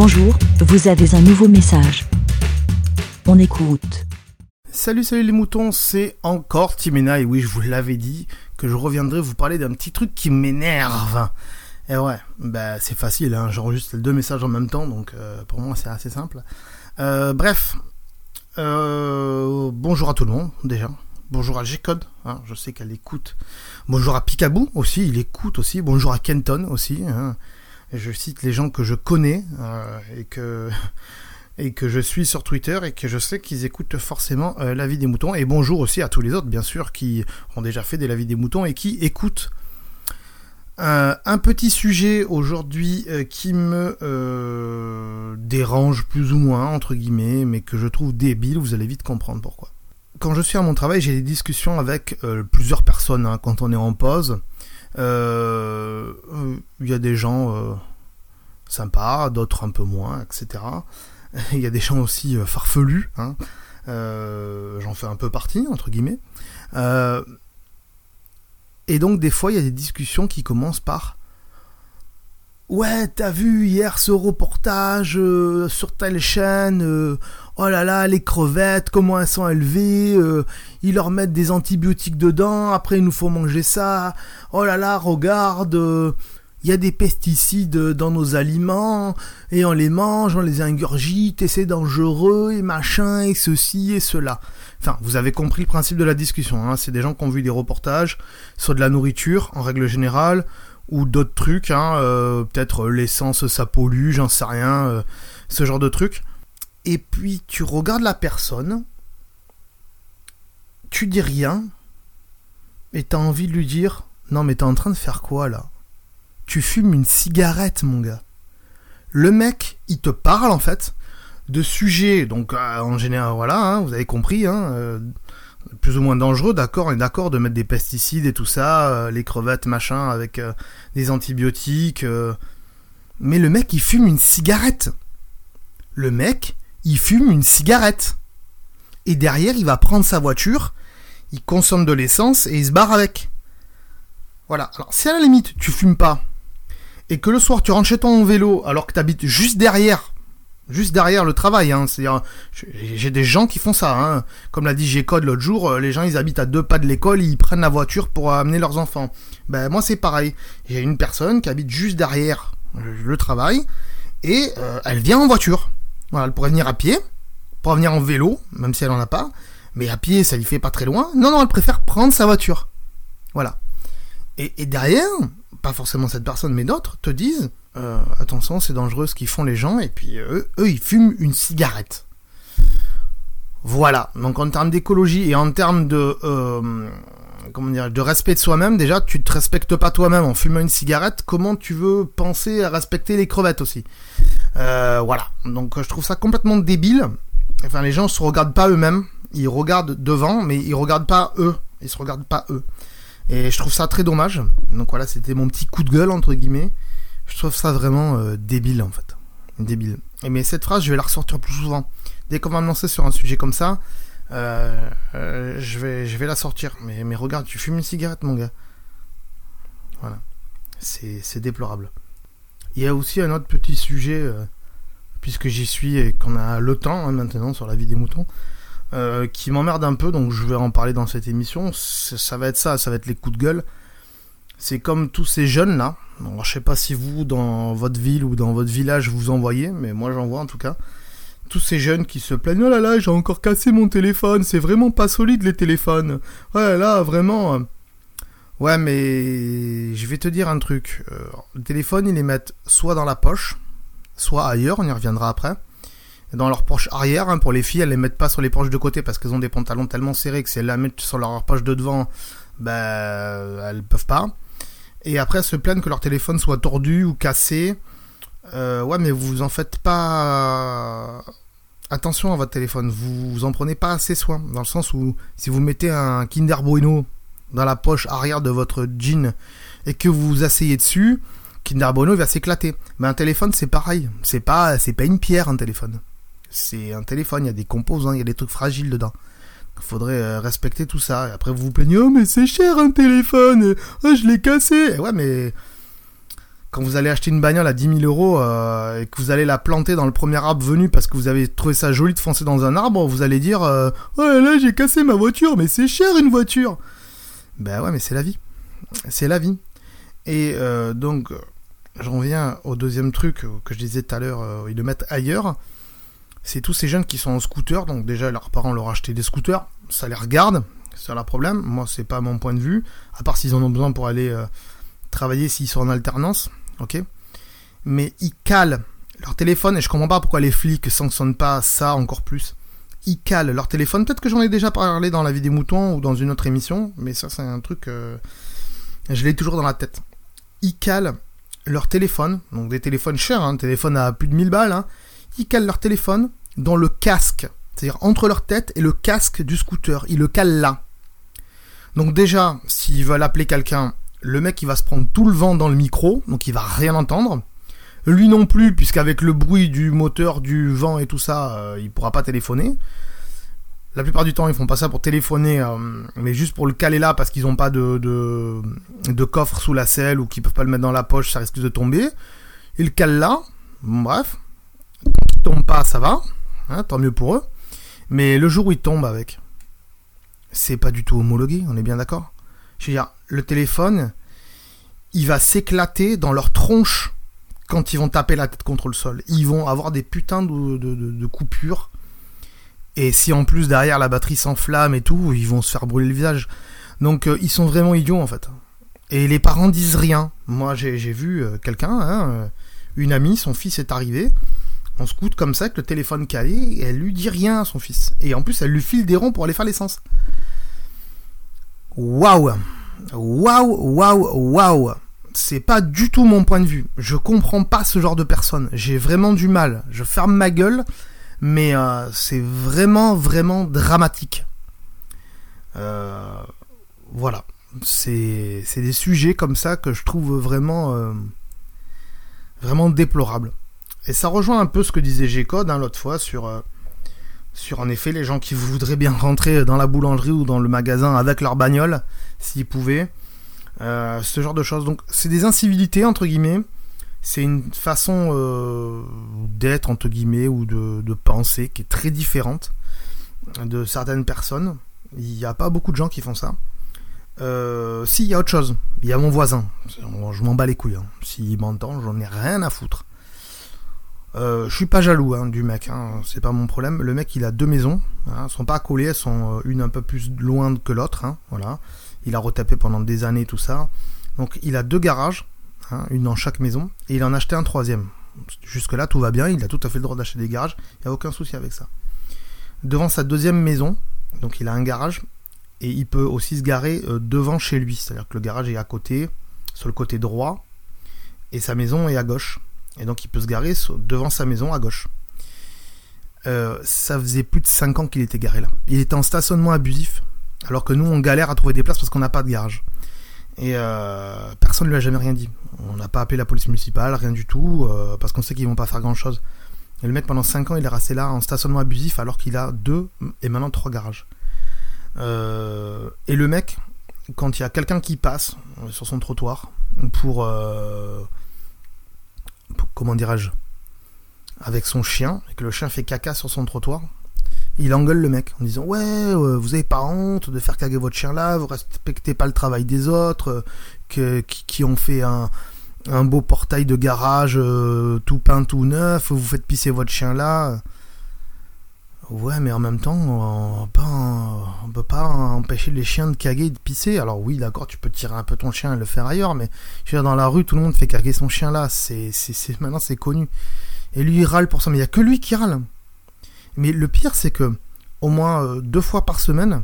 Bonjour, vous avez un nouveau message. On écoute. Salut, salut les moutons, c'est encore Timena et oui, je vous l'avais dit que je reviendrai vous parler d'un petit truc qui m'énerve. Et ouais, bah c'est facile, hein, j'enregistre deux messages en même temps, donc euh, pour moi c'est assez simple. Euh, bref, euh, bonjour à tout le monde déjà. Bonjour à G-Code, hein, je sais qu'elle écoute. Bonjour à Picaboo aussi, il écoute aussi. Bonjour à Kenton aussi. Hein. Je cite les gens que je connais euh, et que je suis sur Twitter et que je sais qu'ils écoutent forcément euh, la vie des moutons. Et bonjour aussi à tous les autres, bien sûr, qui ont déjà fait des la vie des moutons et qui écoutent. Euh, un petit sujet aujourd'hui qui me dérange plus ou moins, entre guillemets, mais que je trouve débile, vous allez vite comprendre pourquoi quand je suis à mon travail, j'ai des discussions avec euh, plusieurs personnes hein, quand on est en pause. Euh, il y a des gens euh, sympas, d'autres un peu moins, etc. Il y a des gens aussi farfelus. Hein. J'en fais un peu partie, entre guillemets. et donc, des fois, il y a des discussions qui commencent par Ouais, t'as vu hier ce reportage sur telle chaîne oh là là, les crevettes, comment elles sont élevées, euh, ils leur mettent des antibiotiques dedans, après il nous faut manger ça, oh là là, regarde, il euh, y a des pesticides dans nos aliments, et on les mange, on les ingurgite, et c'est dangereux, et machin, et ceci, et cela. Enfin, vous avez compris le principe de la discussion, hein. c'est des gens qui ont vu des reportages sur de la nourriture, en règle générale, ou d'autres trucs, hein, euh, peut-être l'essence ça pollue, j'en sais rien, ce genre de trucs et puis tu regardes la personne, tu dis rien, et t'as envie de lui dire Non, mais t'es en train de faire quoi là? Tu fumes une cigarette, mon gars. Le mec, il te parle en fait de sujets, donc euh, en général, voilà, hein, vous avez compris, hein, euh, plus ou moins dangereux, d'accord, on d'accord de mettre des pesticides et tout ça, euh, les crevettes, machin, avec des antibiotiques. mais le mec, il fume une cigarette. Le mec, il fume une cigarette. Et derrière, il va prendre sa voiture, il consomme de l'essence et il se barre avec. Voilà. Alors, si à la limite, tu fumes pas, et que le soir, tu rentres chez ton vélo, alors que tu habites juste derrière, juste derrière le travail, hein, c'est-à-dire, j'ai des gens qui font ça, hein. Comme l'a dit G-Code l'autre jour, euh, les gens, ils habitent à deux pas de l'école, ils prennent la voiture pour amener leurs enfants. Ben, moi, c'est pareil. J'ai une personne qui habite juste derrière le travail, et euh, elle vient en voiture. Voilà, elle pourrait venir à pied, pour venir en vélo, même si elle en a pas. Mais à pied, ça lui fait pas très loin. Non, non, elle préfère prendre sa voiture. Voilà. Et, derrière, pas forcément cette personne, mais d'autres, te disent euh, attention, c'est dangereux ce qu'ils font les gens. Et puis eux, eux, ils fument une cigarette. Voilà. Donc en termes d'écologie et en termes de euh, comment dire, de respect de soi-même, déjà, tu te respectes pas toi-même en fumant une cigarette. Comment tu veux penser à respecter les crevettes aussi? Euh, voilà. Donc je trouve ça complètement débile. Enfin, les gens se regardent pas eux-mêmes. Ils regardent devant, mais ils regardent pas eux. Ils se regardent pas eux. Et je trouve ça très dommage. Donc voilà, c'était mon petit coup de gueule entre guillemets. Je trouve ça vraiment euh, débile en fait. Débile. Et mais cette phrase, je vais la ressortir plus souvent. Dès qu'on va me lancer sur un sujet comme ça, euh, je, vais, je vais la sortir. Mais, mais regarde, tu fumes une cigarette, mon gars. Voilà. C'est déplorable. Il y a aussi un autre petit sujet, euh, puisque j'y suis et qu'on a le temps hein, maintenant sur la vie des moutons, euh, qui m'emmerde un peu, donc je vais en parler dans cette émission. Ça va être ça, ça va être les coups de gueule. C'est comme tous ces jeunes là. Je sais pas si vous, dans votre ville ou dans votre village, vous en voyez, mais moi j'en vois en tout cas. Tous ces jeunes qui se plaignent, oh là là, j'ai encore cassé mon téléphone, c'est vraiment pas solide les téléphones. Ouais, là, vraiment. Euh, Ouais, mais je vais te dire un truc. Euh, le téléphone, ils les mettent soit dans la poche, soit ailleurs, on y reviendra après. Dans leur poche arrière, hein, pour les filles, elles les mettent pas sur les poches de côté parce qu'elles ont des pantalons tellement serrés que si elles la mettent sur leur poche de devant, ben, elles peuvent pas. Et après, se plaignent que leur téléphone soit tordu ou cassé. Euh, ouais, mais vous en faites pas attention à votre téléphone. Vous, vous en prenez pas assez soin. Dans le sens où, si vous mettez un Kinder Bueno dans la poche arrière de votre jean et que vous vous asseyez dessus, Kinder Bueno va s'éclater. Mais un téléphone, c'est pareil. C'est pas, c'est pas une pierre, un téléphone. C'est un téléphone, il y a des composants, il y a des trucs fragiles dedans. Faudrait euh, respecter tout ça. Et après, vous vous plaignez, oh, mais c'est cher un téléphone, oh, je l'ai cassé. ouais, mais quand vous allez acheter une bagnole à 10 000 euros euh, et que vous allez la planter dans le premier arbre venu parce que vous avez trouvé ça joli de foncer dans un arbre, vous allez dire euh, Oh là j'ai cassé ma voiture, mais c'est cher une voiture Ben ouais, mais c'est la vie. C'est la vie. Et donc, j'en viens au deuxième truc que je disais tout à l'heure, ils le mettent ailleurs. C'est tous ces jeunes qui sont en scooter, donc déjà leurs parents leur ont acheté des scooters, ça les regarde, c'est le problème. Moi, c'est pas mon point de vue, à part s'ils en ont besoin pour aller travailler s'ils sont en alternance, ok Mais ils calent leur téléphone, et je comprends pas pourquoi les flics sanctionnent pas ça encore plus. Ils calent leur téléphone, peut-être que j'en ai déjà parlé dans la vie des moutons ou dans une autre émission, mais ça c'est un truc, euh, je l'ai toujours dans la tête. Ils calent leur téléphone, donc des téléphones chers, un hein, téléphone à plus de 1000 balles, hein, ils calent leur téléphone dans le casque, c'est-à-dire entre leur tête et le casque du scooter, ils le calent là. Donc déjà, s'ils veulent appeler quelqu'un, le mec il va se prendre tout le vent dans le micro, donc il va rien entendre. Lui non plus, puisqu'avec le bruit du moteur, du vent et tout ça, euh, il pourra pas téléphoner. La plupart du temps, ils font pas ça pour téléphoner, euh, mais juste pour le caler là parce qu'ils n'ont pas de, coffre sous la selle ou qu'ils peuvent pas le mettre dans la poche, ça risque de tomber. Ils le calent là, bref. Tant qu'il tombe pas, ça va, hein, tant mieux pour eux. Mais le jour où il tombe avec, c'est pas du tout homologué, on est bien d'accord? Je veux dire, le téléphone, il va s'éclater dans leur tronche quand ils vont taper la tête contre le sol. Ils vont avoir des putains de, coupures. Et si en plus derrière la batterie s'enflamme et tout, ils vont se faire brûler le visage. Donc euh, ils sont vraiment idiots en fait. Et les parents disent rien. Moi j'ai vu euh, quelqu'un, hein, euh, une amie, son fils est arrivé en scout comme ça avec le téléphone calé et elle lui dit rien à son fils. Et en plus elle lui file des ronds pour aller faire l'essence. Waouh Waouh, waouh, waouh C'est pas du tout mon point de vue. Je comprends pas ce genre de personne. J'ai vraiment du mal. Je ferme ma gueule, mais euh, c'est vraiment, vraiment dramatique. Euh, voilà. C'est des sujets comme ça que je trouve vraiment, euh, vraiment déplorables. Et ça rejoint un peu ce que disait G-Code hein, l'autre fois sur sur en effet les gens qui voudraient bien rentrer dans la boulangerie ou dans le magasin avec leur bagnole, s'ils pouvaient. Euh, ce genre de choses. Donc c'est des incivilités, entre guillemets. C'est une façon euh, d'être, entre guillemets, ou de, penser qui est très différente de certaines personnes. Il n'y a pas beaucoup de gens qui font ça. Euh, si, y a autre chose. Il y a mon voisin. Je m'en bats les couilles. Hein. S'il m'entend, j'en ai rien à foutre. Euh, je suis pas jaloux hein, du mec, hein, c'est pas mon problème. Le mec, il a deux maisons, hein, elles sont pas collées, elles sont une un peu plus loin que l'autre. Voilà, il a retapé pendant des années tout ça. Donc, il a deux garages, une dans chaque maison, et il en a acheté un troisième. Jusque là, tout va bien. Il a tout à fait le droit d'acheter des garages. Il n'y a aucun souci avec ça. Devant sa deuxième maison, donc il a un garage, et il peut aussi se garer euh, devant chez lui. C'est-à-dire que le garage est à côté, sur le côté droit, et sa maison est à gauche. Et donc il peut se garer devant sa maison à gauche. Euh, ça faisait plus de 5 ans qu'il était garé là. Il était en stationnement abusif, alors que nous on galère à trouver des places parce qu'on n'a pas de garage. Et euh, personne ne lui a jamais rien dit. On n'a pas appelé la police municipale, rien du tout, euh, parce qu'on sait qu'ils vont pas faire grand chose. Et le mec pendant 5 ans il est resté là en stationnement abusif alors qu'il a deux et maintenant trois garages. et le mec, quand il y a quelqu'un qui passe sur son trottoir pour comment dirais-je, avec son chien, et que le chien fait caca sur son trottoir, il engueule le mec en disant ouais euh, vous avez pas honte de faire caguer votre chien là vous respectez pas le travail des autres euh, qui, ont fait un, beau portail de garage euh, tout peint tout neuf vous faites pisser votre chien là Ouais, mais en même temps, on ne peut pas empêcher les chiens de caguer et de pisser. Alors oui, d'accord, tu peux tirer un peu ton chien et le faire ailleurs, mais je veux dans la rue, tout le monde fait caguer son chien là. C'est, c'est, maintenant, c'est connu. Et lui, il râle pour ça, mais il n'y a que lui qui râle. Mais le pire, c'est que au moins euh, deux fois par semaine,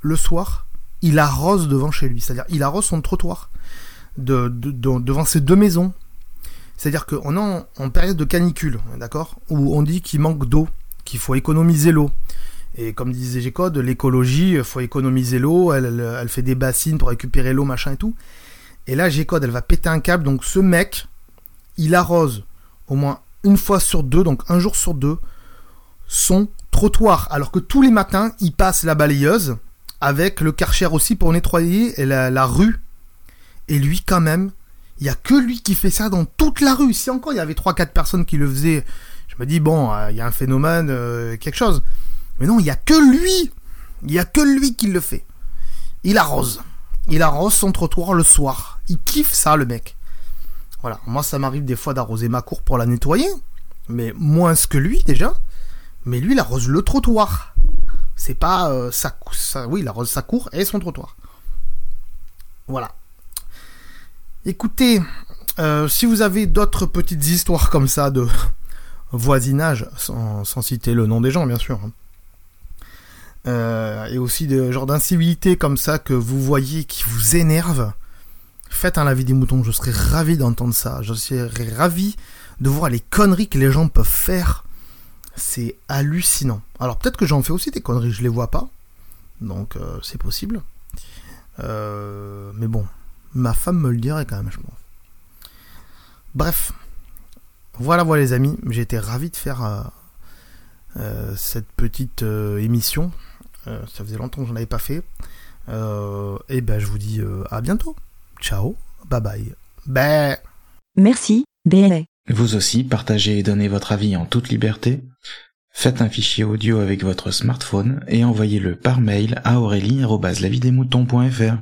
le soir, il arrose devant chez lui. C'est-à-dire, il arrose son trottoir de, devant ses deux maisons. C'est-à-dire qu'on est en période de canicule, d'accord Où on dit qu'il manque d'eau qu'il faut économiser l'eau. Et comme disait G-Code, l'écologie, il faut économiser l'eau, elle, fait des bassines pour récupérer l'eau, machin et tout. Et là, G-Code, elle va péter un câble, donc ce mec, il arrose au moins une fois sur deux, donc un jour sur deux, son trottoir. Alors que tous les matins, il passe la balayeuse, avec le karcher aussi pour nettoyer la, la rue. Et lui, quand même, Il y a que lui qui fait ça dans toute la rue. Si encore il y avait trois quatre personnes qui le faisaient, je me dis bon, euh, il y a un phénomène, euh, quelque chose. Mais non, il y a que lui. Il y a que lui qui le fait. Il arrose. Il arrose son trottoir le soir. Il kiffe ça, le mec. Voilà. Moi, ça m'arrive des fois d'arroser ma cour pour la nettoyer. Mais moins que lui, déjà. Mais lui, il arrose le trottoir. C'est pas euh, sa, Oui, il arrose sa cour et son trottoir. Voilà. Écoutez, si vous avez d'autres petites histoires comme ça de voisinage, sans, citer le nom des gens, bien sûr. hein, euh, et aussi de genre d'incivilité comme ça que vous voyez qui vous énerve, faites un avis des moutons. Je serais ravi d'entendre ça. Je serais ravi de voir les conneries que les gens peuvent faire. C'est hallucinant. Alors peut-être que j'en fais aussi des conneries, je les vois pas. Donc euh, c'est possible. Euh, mais bon, ma femme me le dirait quand même, je pense. Bref. Voilà, voilà les amis. J'ai été ravi de faire euh, euh, cette petite euh, émission. Euh, ça faisait longtemps que j'en avais pas fait. Euh, et ben je vous dis euh, à bientôt. Ciao. Bye bye. Bye. Merci, BLA. Vous aussi, partagez et donnez votre avis en toute liberté. Faites un fichier audio avec votre smartphone et envoyez-le par mail à aurélie.lavidemouton.fr.